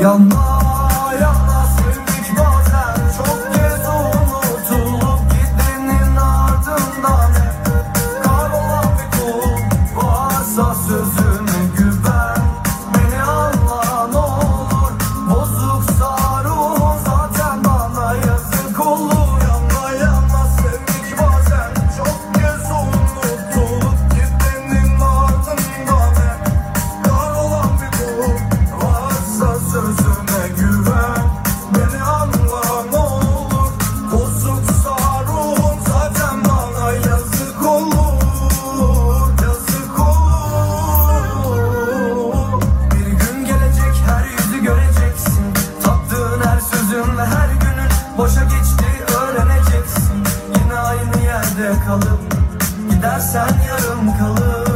要么 Boşa geçti öğreneceksin. Yine aynı yerde kalıp. Gidersen yarım kalır.